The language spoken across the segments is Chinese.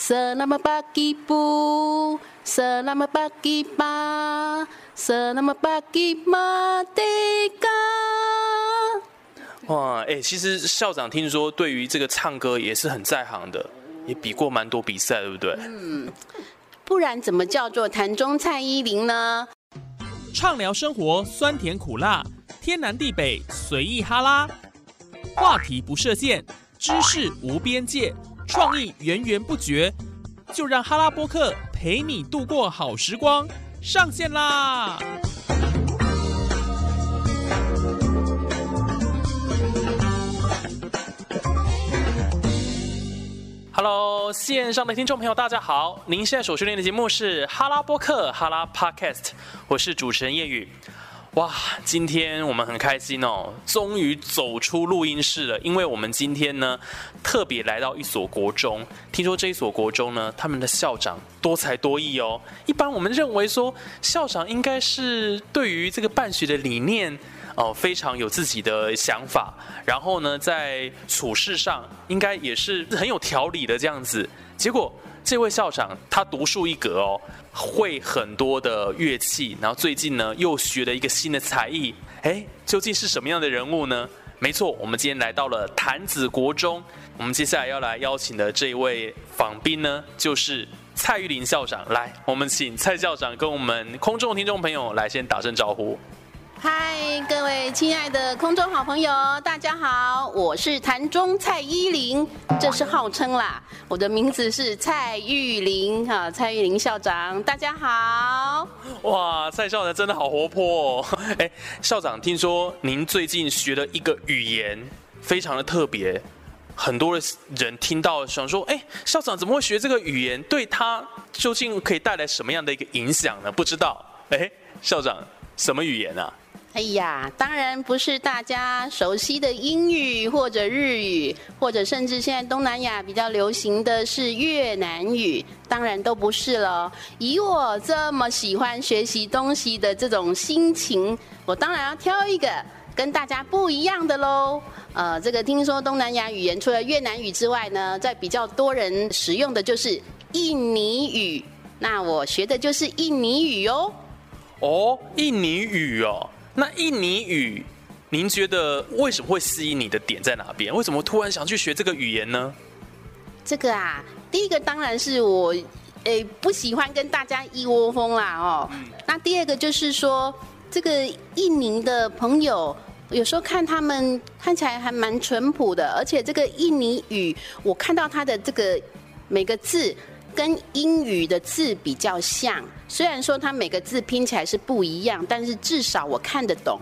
Selamat pagi Bu, Selamat pagi Ma, Selamat pagi Merdeka。哇，哎、其实校长听说对于这个唱歌也是很在行的，也比过蛮多比赛，对不对？嗯不然怎么叫做坛中蔡依林呢？畅聊生活酸甜苦辣，天南地北随意哈拉，话题不设限，知识无边界，创意源源不绝，就让哈拉播客陪你度过好时光，上线啦！Hello，线上的听众朋友，大家好！您现在所收听的节目是哈拉播客哈拉 Podcast，我是主持人叶宇。哇，今天我们很开心哦，终于走出录音室了，因为我们今天呢特别来到一所国中。听说这一所国中呢，他们的校长多才多艺哦。一般我们认为说，校长应该是对于这个办学的理念。哦，非常有自己的想法，然后呢，在处事上应该也是很有条理的这样子。结果这位校长他独树一格哦，会很多的乐器，然后最近呢又学了一个新的才艺。哎，究竟是什么样的人物呢？没错，我们今天来到了潭子国中，我们接下来要来邀请的这一位访宾呢，就是蔡玉林校长。来，我们请蔡校长跟我们空中听众朋友来先打声招呼。嗨，各位亲爱的空中好朋友，大家好，我是坛中蔡依林，这是号称啦，我的名字是蔡玉玲哈，蔡玉玲校长，大家好。哇，蔡校长真的好活泼哦！哎，校长，听说您最近学了一个语言，非常的特别，很多的人听到想说，哎，校长怎么会学这个语言？对他究竟可以带来什么样的一个影响呢？不知道。哎，校长，什么语言啊？哎呀，当然不是大家熟悉的英语或者日语，或者甚至现在东南亚比较流行的是越南语，当然都不是了。以我这么喜欢学习东西的这种心情，我当然要挑一个跟大家不一样的喽。呃，这个听说东南亚语言除了越南语之外呢，在比较多人使用的就是印尼语。那我学的就是印尼语哦。哦，印尼语哦。那印尼语，您觉得为什么会吸引你的点在哪边？为什么突然想去学这个语言呢？这个啊，第一个当然是我，诶不喜欢跟大家一窝蜂啦哦。那第二个就是说，这个印尼的朋友，有时候看他们看起来还蛮淳朴的，而且这个印尼语，我看到它的这个每个字跟英语的字比较像。虽然说它每个字拼起来是不一样，但是至少我看得懂。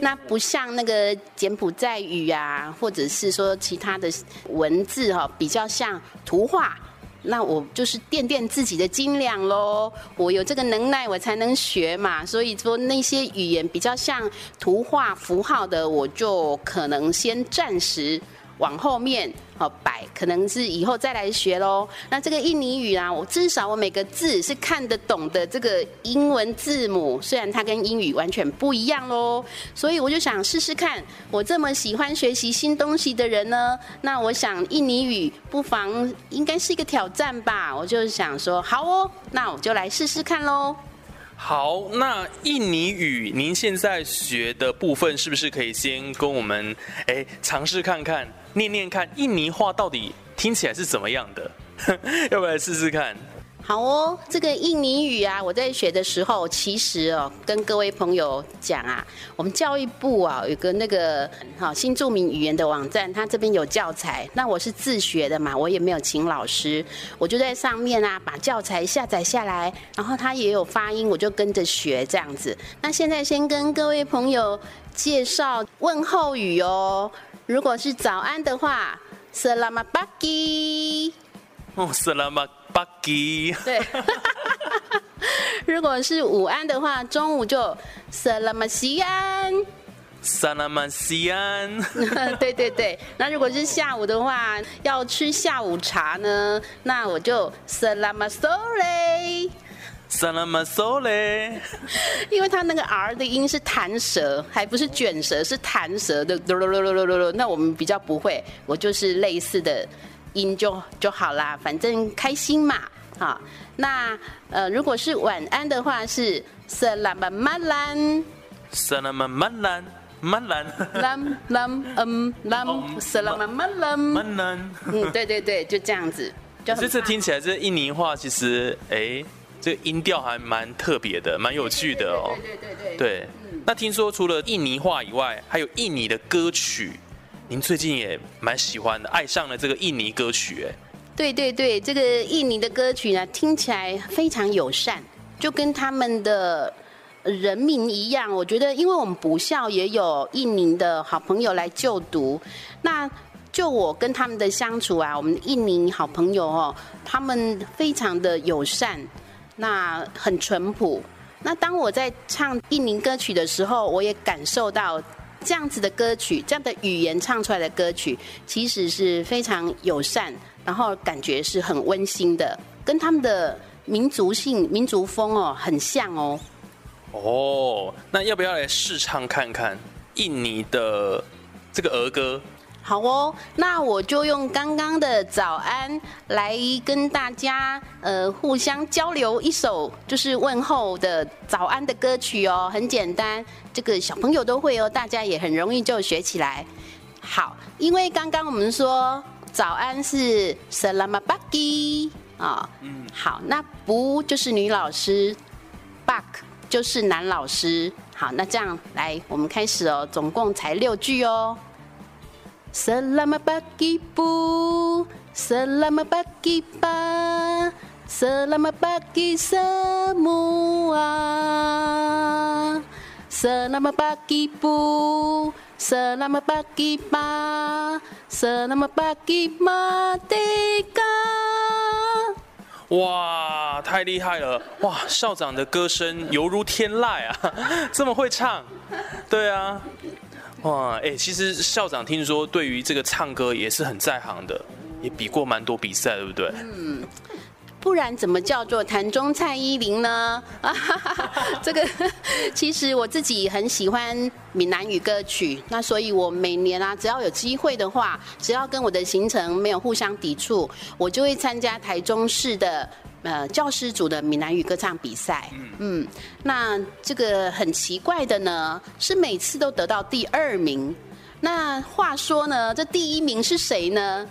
那不像那个柬埔寨语啊，或者是说其他的文字哈、比较像图画。那我就是垫垫自己的斤两喽。我有这个能耐，我才能学嘛。所以说那些语言比较像图画符号的，我就可能先暂时往后面好摆，可能是以后再来学喽。那这个印尼语啊，我至少我每个字是看得懂的这个英文字母，虽然它跟英语完全不一样喽。所以我就想试试看，我这么喜欢学习新东西的人呢，那我想印尼语不妨应该是一个挑战吧。我就想说，好哦，那我就来试试看喽。好，那印尼语您现在学的部分是不是可以先跟我们哎尝试看看，念念看印尼话到底听起来是怎么样的？要不要试试看？好哦，这个印尼语啊，我在学的时候，其实哦，跟各位朋友讲啊，我们教育部啊有个那个好新著名语言的网站，它这边有教材。那我是自学的嘛，我也没有请老师，我就在上面啊把教材下载下来，然后它也有发音，我就跟着学这样子。那现在先跟各位朋友介绍问候语哦，如果是早安的话，Selamat pagi。哦，斯拉马巴基，对，如果是午安的话，中午就 Selamat siang。萨拉曼西安，对对对，那如果是下午的话，要吃下午茶呢，那我就 Selamat sore。萨拉曼索嘞，因为它那个 R 的音是弹舌，还不是卷舌，是弹舌的。那我们比较不会，我就是类似的音就就好啦，反正开心嘛。好，那呃，如果是晚安的话是 lam um lam，Selamat malam，嗯，对对对，就这样子。这次听起来这印尼话其实哎，这音调还蛮特别的，蛮有趣的哦。对对对对。对，那听说除了印尼话以外，还有印尼的歌曲，您最近也蛮喜欢的，爱上了这个印尼歌曲哎。对对对，这个印尼的歌曲呢，听起来非常友善，就跟他们的人民一样。我觉得，因为我们补校也有印尼的好朋友来就读，那就我跟他们的相处啊，我们印尼好朋友哦，他们非常的友善，那很淳朴。那当我在唱印尼歌曲的时候，我也感受到这样子的歌曲，这样的语言唱出来的歌曲，其实是非常友善。然后感觉是很温馨的，跟他们的民族性、民族风哦很像哦。哦，那要不要来试唱看看印尼的这个儿歌？好哦，那我就用刚刚的早安来跟大家呃互相交流一首就是问候的早安的歌曲哦，很简单，这个小朋友都会哦，大家也很容易就学起来。好，因为刚刚我们说。早安是 Selamat pagi 啊，嗯，好，那不就是女老师，Bak 就是男老师，好，那这样来，我们开始哦，总共才六句哦。Selamat pagi bu，Selamat pagi pa，Selamat pagi semua，Selamat pagi bu。Selamat pagi pa, Selamat pagi Merdeka。哇，太厉害了！哇，校长的歌声犹如天籁啊，这么会唱。对啊，哇，哎，其实校长听说对于这个唱歌也是很在行的，也比过蛮多比赛，对不对？嗯。不然怎么叫做潭中蔡依林呢？这个其实我自己很喜欢闽南语歌曲，那所以我每年啊，只要有机会的话，只要跟我的行程没有互相抵触，我就会参加台中市的呃教师组的闽南语歌唱比赛。嗯，那这个很奇怪的呢，是每次都得到第二名。那话说呢，这第一名是谁呢？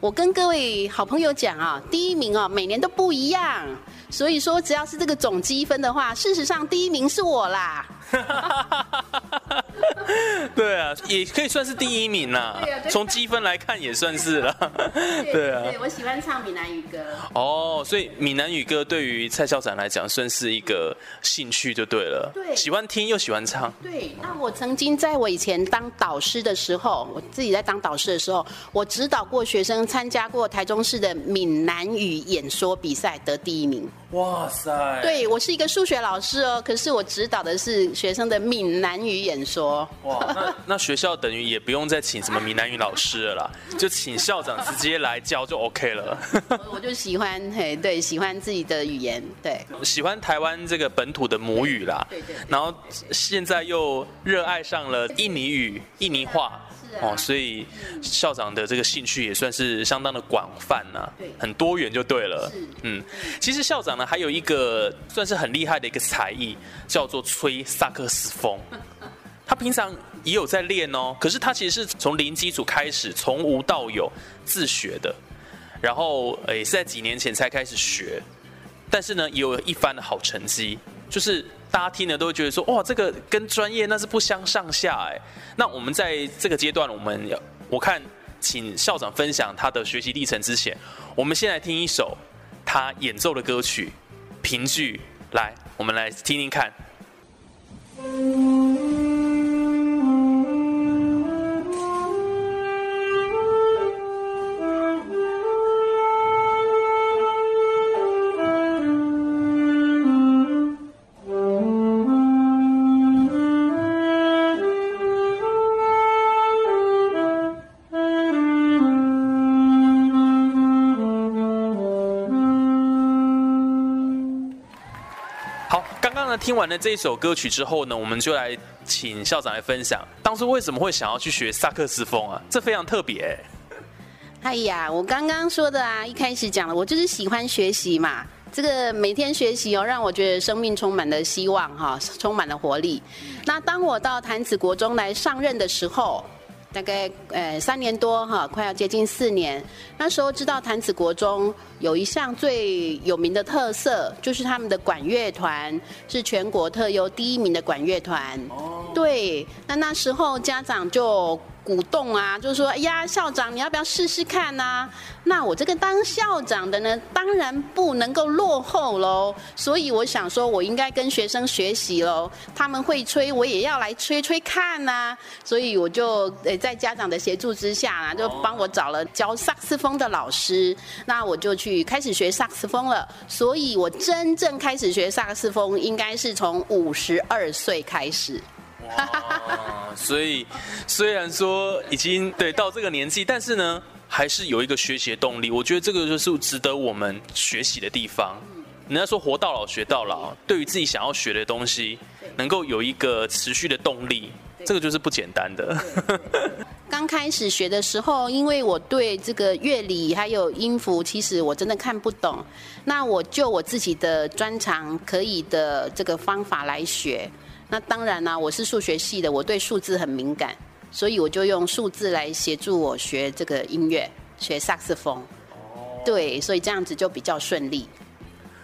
我跟各位好朋友讲啊，第一名啊，每年都不一样，所以说只要是这个总积分的话，事实上第一名是我啦。对啊，也可以算是第一名啦。从积分来看也算是了。对啊，对我喜欢唱闽南语歌。哦，所以闽南语歌对于蔡校长来讲算是一个兴趣就对了。对，喜欢听又喜欢唱。对，那我曾经在我以前当导师的时候，我自己在当导师的时候，我指导过学生参加过台中市的闽南语演说比赛，得第一名。哇塞！对我是一个数学老师哦，可是我指导的是学生的闽南语演说。哇，那那学校等于也不用再请什么闽南语老师了啦，就请校长直接来教就 OK 了。我就喜欢嘿，对，喜欢自己的语言，对，喜欢台湾这个本土的母语啦。对对。然后现在又热爱上了印尼语、印尼话。哦，所以校长的这个兴趣也算是相当的广泛呐，很多元就对了。嗯，其实校长呢还有一个算是很厉害的一个才艺，叫做吹萨克斯风。他平常也有在练哦，可是他其实是从零基础开始，从无到有自学的，然后也是在几年前才开始学，但是呢也有一番的好成绩，就是。大家听了都会觉得说，哇，这个跟专业那是不相上下哎。那我们在这个阶段，我们要我看，请校长分享他的学习历程之前，我们先来听一首他演奏的歌曲《评剧》，来，我们来听听看。听完了这一首歌曲之后呢，我们就来请校长来分享，当初为什么会想要去学萨克斯风啊？这非常特别。哎呀，我刚刚说的啊，一开始讲了，我就是喜欢学习嘛。这个每天学习哦，让我觉得生命充满了希望哈，充满了活力。那当我到潭子国中来上任的时候。大概呃三年多哈，快要接近四年。那时候知道潭子国中有一项最有名的特色，就是他们的管乐团是全国特优第一名的管乐团。哦，对，那那时候家长就。鼓动啊，就是说，哎呀，校长，你要不要试试看呢？那我这个当校长的呢，当然不能够落后喽。所以我想说，我应该跟学生学习喽。他们会吹，我也要来吹吹看呐。所以我就诶，在家长的协助之下啊，就帮我找了教萨克斯风的老师。那我就去开始学萨克斯风了。所以我真正开始学萨克斯风，应该是从五十二岁开始。所以虽然说已经对到这个年纪，但是呢，还是有一个学习的动力。我觉得这个就是值得我们学习的地方。人家说活到老学到老，对于自己想要学的东西，能够有一个持续的动力，这个就是不简单的。刚开始学的时候，因为我对这个乐理还有音符，其实我真的看不懂。那我就我自己的专长可以的这个方法来学。那当然啦，我是数学系的，我对数字很敏感，所以我就用数字来协助我学这个音乐，学萨克斯风。哦。对，所以这样子就比较顺利。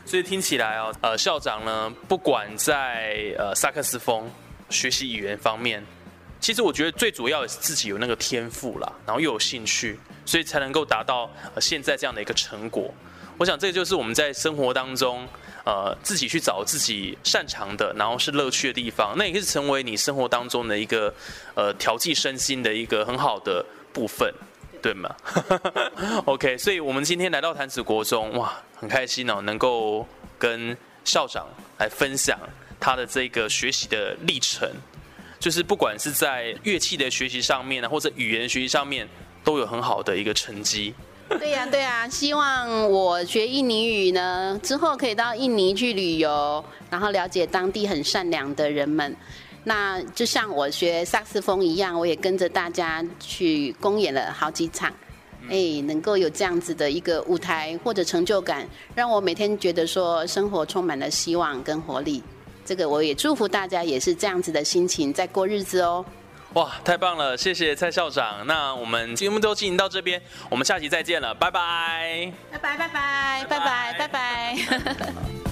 所以听起来哦，呃，校长呢，不管在呃萨克斯风学习语言方面，其实我觉得最主要是自己有那个天赋啦，然后又有兴趣，所以才能够达到现在这样的一个成果。我想这就是我们在生活当中。呃，自己去找自己擅长的，然后是乐趣的地方，那也是成为你生活当中的一个呃调剂身心的一个很好的部分，对吗？OK，所以我们今天来到潭子国中，哇，很开心哦，能够跟校长来分享他的这个学习的历程，就是不管是在乐器的学习上面，或者语言学习上面，都有很好的一个成绩。对呀，对呀，希望我学印尼语呢，之后可以到印尼去旅游，然后了解当地很善良的人们。那就像我学萨克斯风一样，我也跟着大家去公演了好几场，哎，能够有这样子的一个舞台或者成就感，让我每天觉得说生活充满了希望跟活力。这个我也祝福大家也是这样子的心情在过日子哦。哇，太棒了！谢谢蔡校长。那我们节目就进行到这边，我们下期再见了，拜拜。拜拜拜拜拜拜拜拜。